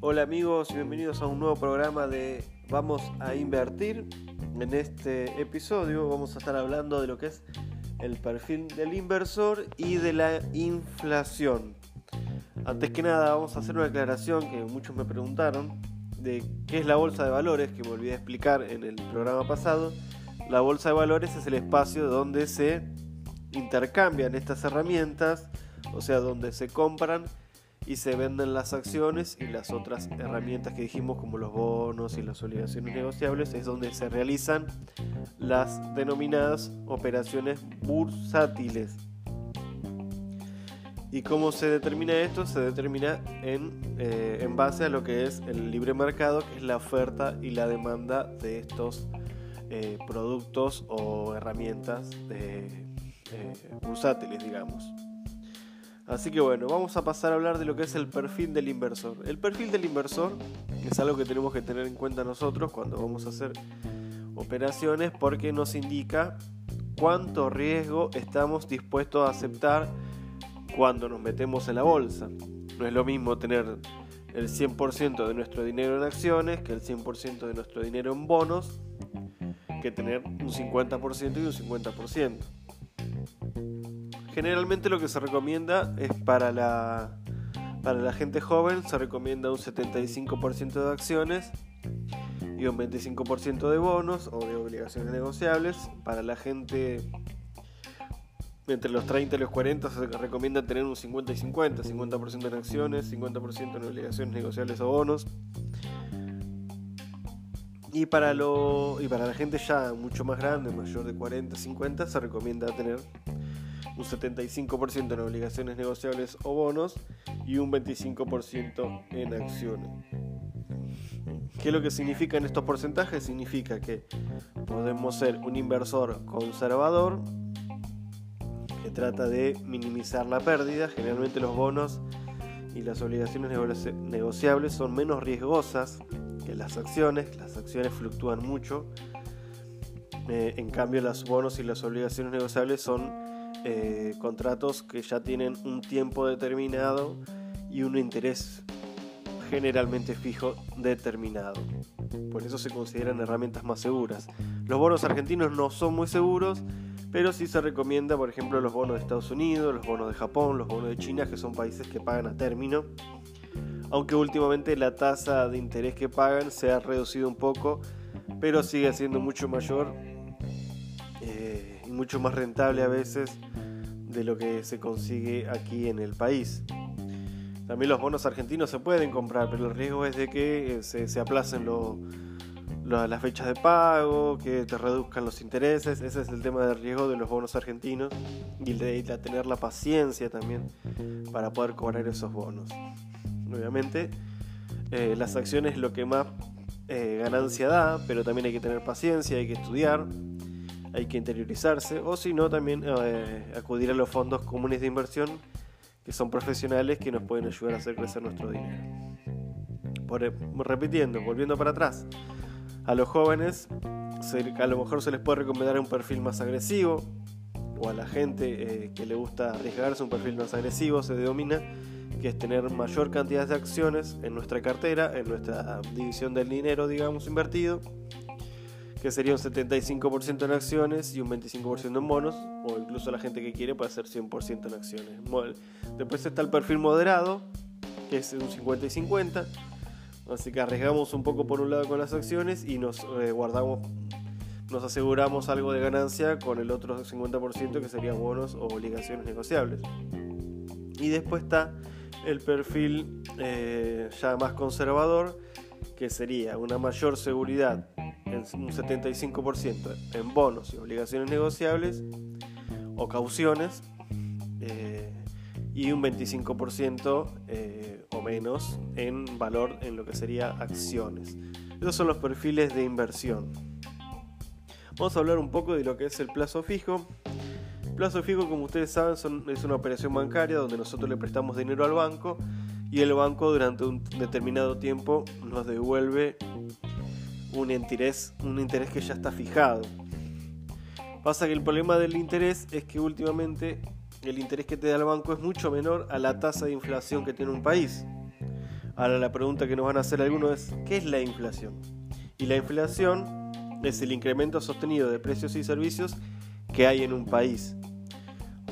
Hola amigos y bienvenidos a un nuevo programa de Vamos a Invertir. En este episodio vamos a estar hablando de lo que es el perfil del inversor y de la inflación. Antes que nada vamos a hacer una aclaración que muchos me preguntaron de qué es la bolsa de valores, que me olvidé explicar en el programa pasado. La bolsa de valores es el espacio donde se intercambian estas herramientas, o sea, donde se compran y se venden las acciones y las otras herramientas que dijimos como los bonos y las obligaciones negociables es donde se realizan las denominadas operaciones bursátiles. ¿Y cómo se determina esto? Se determina en, eh, en base a lo que es el libre mercado, que es la oferta y la demanda de estos eh, productos o herramientas de, eh, bursátiles, digamos. Así que bueno, vamos a pasar a hablar de lo que es el perfil del inversor. El perfil del inversor es algo que tenemos que tener en cuenta nosotros cuando vamos a hacer operaciones porque nos indica cuánto riesgo estamos dispuestos a aceptar cuando nos metemos en la bolsa. No es lo mismo tener el 100% de nuestro dinero en acciones que el 100% de nuestro dinero en bonos que tener un 50% y un 50% generalmente lo que se recomienda es para la, para la gente joven, se recomienda un 75% de acciones y un 25% de bonos o de obligaciones negociables. Para la gente entre los 30 y los 40 se recomienda tener un 50 y 50, 50% en acciones, 50% en obligaciones negociables o bonos. Y para, lo, y para la gente ya mucho más grande, mayor de 40, 50, se recomienda tener un 75% en obligaciones negociables o bonos y un 25% en acciones. ¿Qué es lo que significan estos porcentajes? Significa que podemos ser un inversor conservador que trata de minimizar la pérdida. Generalmente los bonos y las obligaciones negociables son menos riesgosas que las acciones. Las acciones fluctúan mucho. Eh, en cambio, los bonos y las obligaciones negociables son eh, contratos que ya tienen un tiempo determinado y un interés generalmente fijo determinado. Por eso se consideran herramientas más seguras. Los bonos argentinos no son muy seguros, pero sí se recomienda, por ejemplo, los bonos de Estados Unidos, los bonos de Japón, los bonos de China, que son países que pagan a término. Aunque últimamente la tasa de interés que pagan se ha reducido un poco, pero sigue siendo mucho mayor eh, y mucho más rentable a veces de lo que se consigue aquí en el país. También los bonos argentinos se pueden comprar, pero el riesgo es de que eh, se, aplacen las fechas de pago, que te reduzcan los intereses. Ese es el tema del riesgo de los bonos argentinos y de, tener la paciencia también para poder cobrar esos bonos. Obviamente, eh, las acciones es lo que más eh, ganancia da, pero también hay que tener paciencia, hay que estudiar hay que interiorizarse o si no también eh, acudir a los fondos comunes de inversión que son profesionales que nos pueden ayudar a hacer crecer nuestro dinero. Por, eh, repitiendo, volviendo para atrás, a los jóvenes a lo mejor se les puede recomendar un perfil más agresivo o a la gente eh, que le gusta arriesgarse un perfil más agresivo se denomina que es tener mayor cantidad de acciones en nuestra cartera, en nuestra división del dinero, digamos, invertido, que sería un 75% en acciones y un 25% en bonos, o incluso la gente que quiere puede hacer 100% en acciones. Después está el perfil moderado, que es un 50 y 50, así que arriesgamos un poco por un lado con las acciones y nos eh, guardamos, nos aseguramos algo de ganancia con el otro 50% que serían bonos o obligaciones negociables. Y después está el perfil eh, ya más conservador, que sería una mayor seguridad un 75% en bonos y obligaciones negociables o cauciones eh, y un 25% eh, o menos en valor en lo que sería acciones. Esos son los perfiles de inversión. Vamos a hablar un poco de lo que es el plazo fijo. Plazo fijo, como ustedes saben, es una operación bancaria donde nosotros le prestamos dinero al banco y el banco durante un determinado tiempo nos devuelve un interés, un interés que ya está fijado. Pasa que el problema del interés es que últimamente el interés que te da el banco es mucho menor a la tasa de inflación que tiene un país. Ahora la pregunta que nos van a hacer algunos es, ¿qué es la inflación? Y la inflación es el incremento sostenido de precios y servicios que hay en un país.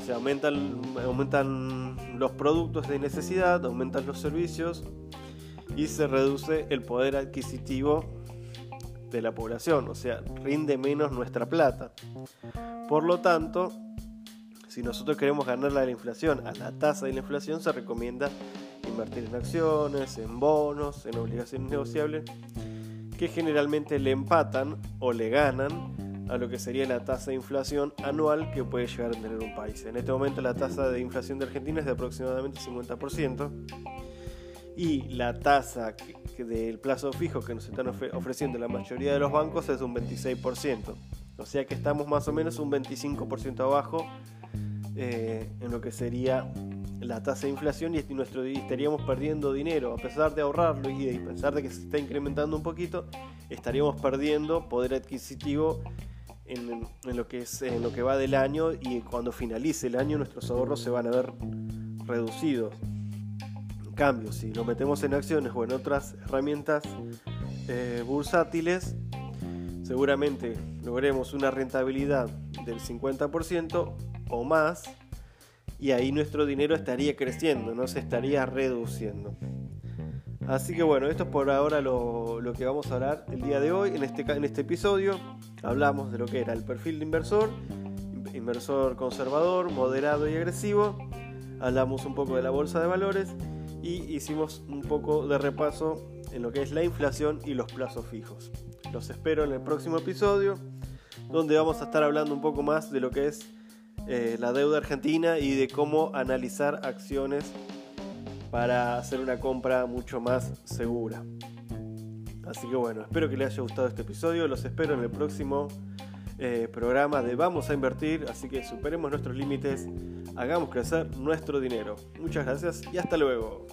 O sea, aumentan, aumentan los productos de necesidad, aumentan los servicios y se reduce el poder adquisitivo de la población, o sea, rinde menos nuestra plata. Por lo tanto, si nosotros queremos ganar la inflación a la tasa de la inflación, se recomienda invertir en acciones, en bonos, en obligaciones negociables, que generalmente le empatan o le ganan a lo que sería la tasa de inflación anual que puede llegar a tener un país. En este momento la tasa de inflación de Argentina es de aproximadamente 50% y la tasa del plazo fijo que nos están ofreciendo la mayoría de los bancos es un 26%. O sea que estamos más o menos un 25% abajo eh, en lo que sería la tasa de inflación y nuestro, estaríamos perdiendo dinero. A pesar de ahorrarlo y a pesar de que se está incrementando un poquito, estaríamos perdiendo poder adquisitivo en, lo que es en lo que va del año y cuando finalice el año nuestros ahorros se van a ver reducidos cambio, si lo metemos en acciones o en otras herramientas eh, bursátiles, seguramente logremos una rentabilidad del 50% o más y ahí nuestro dinero estaría creciendo, no se estaría reduciendo. Así que bueno, esto es por ahora lo, que vamos a hablar el día de hoy. En este, en este episodio hablamos de lo que era el perfil de inversor, inversor conservador, moderado y agresivo. Hablamos un poco de la bolsa de valores y hicimos un poco de repaso en lo que es la inflación y los plazos fijos. Los espero en el próximo episodio donde vamos a estar hablando un poco más de lo que es eh, la deuda argentina y de cómo analizar acciones para hacer una compra mucho más segura. Así que bueno, espero que les haya gustado este episodio, los espero en el próximo eh, programa de Vamos a Invertir, así que superemos nuestros límites hagamos crecer nuestro dinero. Muchas gracias y hasta luego.